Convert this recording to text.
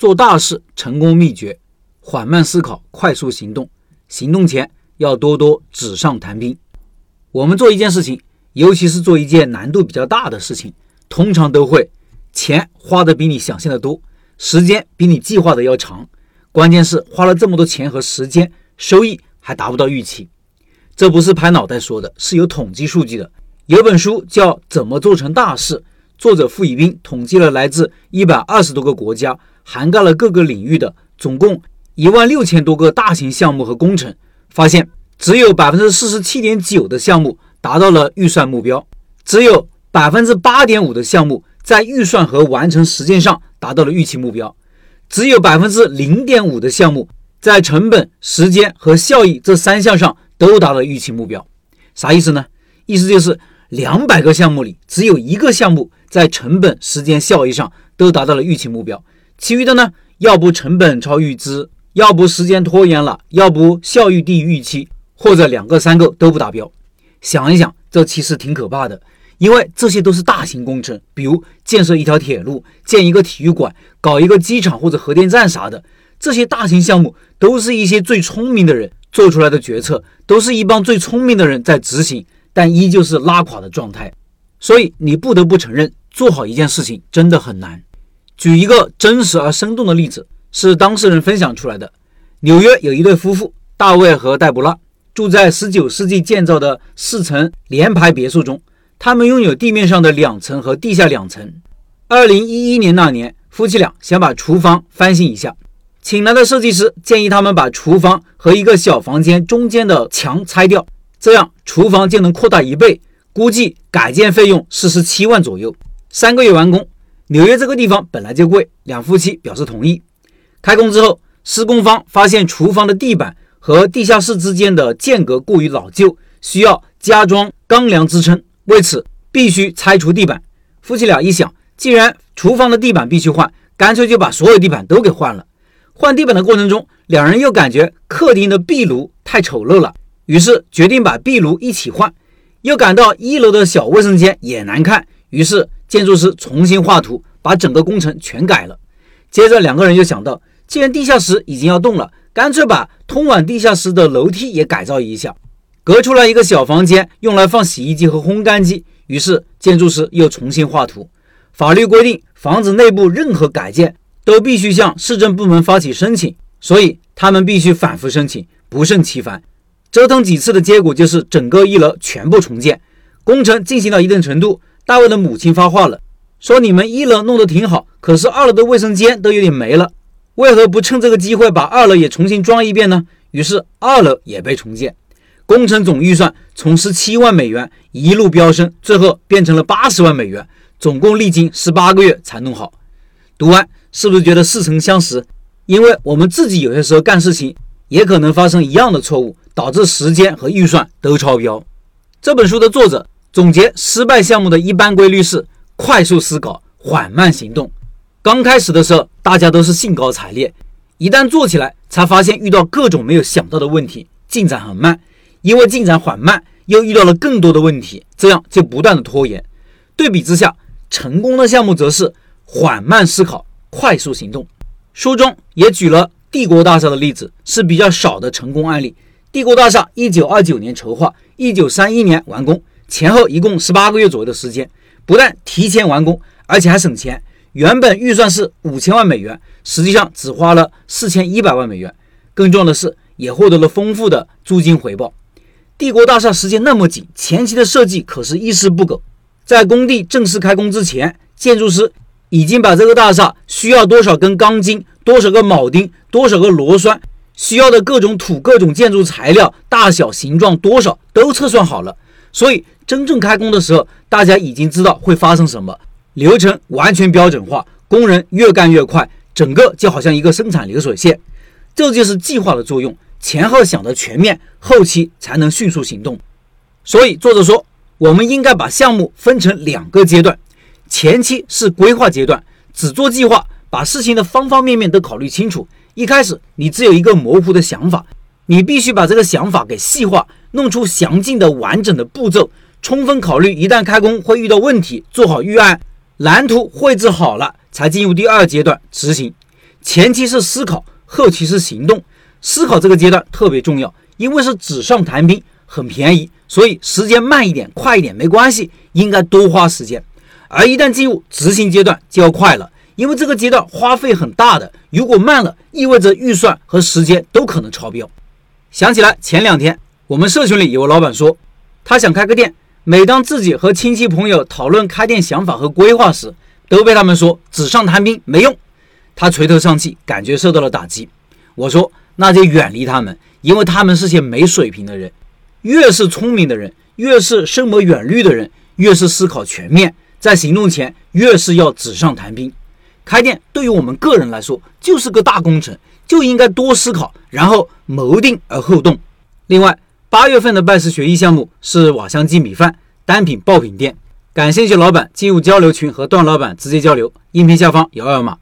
做大事成功秘诀：缓慢思考，快速行动。行动前要多多纸上谈兵。我们做一件事情，尤其是做一件难度比较大的事情，通常都会钱花的比你想象的多，时间比你计划的要长。关键是花了这么多钱和时间，收益还达不到预期。这不是拍脑袋说的，是有统计数据的。有本书叫《怎么做成大事》，作者傅以斌统计了来自一百二十多个国家。涵盖了各个领域的总共一万六千多个大型项目和工程，发现只有百分之四十七点九的项目达到了预算目标，只有百分之八点五的项目在预算和完成时间上达到了预期目标，只有百分之零点五的项目在成本、时间和效益这三项上都达到预期目标。啥意思呢？意思就是两百个项目里只有一个项目在成本、时间、效益上都达到了预期目标。其余的呢，要不成本超预支，要不时间拖延了，要不效益低于预期，或者两个三个都不达标。想一想，这其实挺可怕的，因为这些都是大型工程，比如建设一条铁路、建一个体育馆、搞一个机场或者核电站啥的。这些大型项目都是一些最聪明的人做出来的决策，都是一帮最聪明的人在执行，但依旧是拉垮的状态。所以你不得不承认，做好一件事情真的很难。举一个真实而生动的例子，是当事人分享出来的。纽约有一对夫妇，大卫和黛布拉，住在19世纪建造的四层联排别墅中。他们拥有地面上的两层和地下两层。2011年那年，夫妻俩想把厨房翻新一下，请来的设计师建议他们把厨房和一个小房间中间的墙拆掉，这样厨房就能扩大一倍。估计改建费用四十七万左右，三个月完工。纽约这个地方本来就贵，两夫妻表示同意。开工之后，施工方发现厨房的地板和地下室之间的间隔过于老旧，需要加装钢梁支撑，为此必须拆除地板。夫妻俩一想，既然厨房的地板必须换，干脆就把所有地板都给换了。换地板的过程中，两人又感觉客厅的壁炉太丑陋了，于是决定把壁炉一起换。又感到一楼的小卫生间也难看，于是。建筑师重新画图，把整个工程全改了。接着，两个人又想到，既然地下室已经要动了，干脆把通往地下室的楼梯也改造一下，隔出来一个小房间，用来放洗衣机和烘干机。于是，建筑师又重新画图。法律规定，房子内部任何改建都必须向市政部门发起申请，所以他们必须反复申请，不胜其烦。折腾几次的结果就是整个一楼全部重建。工程进行到一定程度。大卫的母亲发话了，说：“你们一楼弄得挺好，可是二楼的卫生间都有点没了，为何不趁这个机会把二楼也重新装一遍呢？”于是二楼也被重建，工程总预算从十七万美元一路飙升，最后变成了八十万美元，总共历经十八个月才弄好。读完是不是觉得似曾相识？因为我们自己有些时候干事情也可能发生一样的错误，导致时间和预算都超标。这本书的作者。总结失败项目的一般规律是：快速思考，缓慢行动。刚开始的时候，大家都是兴高采烈，一旦做起来，才发现遇到各种没有想到的问题，进展很慢。因为进展缓慢，又遇到了更多的问题，这样就不断的拖延。对比之下，成功的项目则是缓慢思考，快速行动。书中也举了帝国大厦的例子，是比较少的成功案例。帝国大厦一九二九年筹划，一九三一年完工。前后一共十八个月左右的时间，不但提前完工，而且还省钱。原本预算是五千万美元，实际上只花了四千一百万美元。更重要的是，也获得了丰富的租金回报。帝国大厦时间那么紧，前期的设计可是一丝不苟。在工地正式开工之前，建筑师已经把这个大厦需要多少根钢筋、多少个铆钉、多少个螺栓，需要的各种土、各种建筑材料、大小、形状多少都测算好了。所以真正开工的时候，大家已经知道会发生什么，流程完全标准化，工人越干越快，整个就好像一个生产流水线。这就是计划的作用，前后想的全面，后期才能迅速行动。所以作者说，我们应该把项目分成两个阶段，前期是规划阶段，只做计划，把事情的方方面面都考虑清楚。一开始你只有一个模糊的想法，你必须把这个想法给细化。弄出详尽的、完整的步骤，充分考虑一旦开工会遇到问题，做好预案，蓝图绘制好了，才进入第二阶段执行。前期是思考，后期是行动。思考这个阶段特别重要，因为是纸上谈兵，很便宜，所以时间慢一点、快一点没关系，应该多花时间。而一旦进入执行阶段，就要快了，因为这个阶段花费很大的，如果慢了，意味着预算和时间都可能超标。想起来前两天我们社群里有个老板说，他想开个店，每当自己和亲戚朋友讨论开店想法和规划时，都被他们说纸上谈兵没用。他垂头丧气，感觉受到了打击。我说。那就远离他们，因为他们是些没水平的人。越是聪明的人，越是深谋远虑的人，越是思考全面，在行动前越是要纸上谈兵。开店对于我们个人来说就是个大工程，就应该多思考，然后谋定而后动。另外，八月份的拜师学艺项目是瓦香鸡米饭单品爆品店，感兴趣老板进入交流群和段老板直接交流，音频下方摇二维码。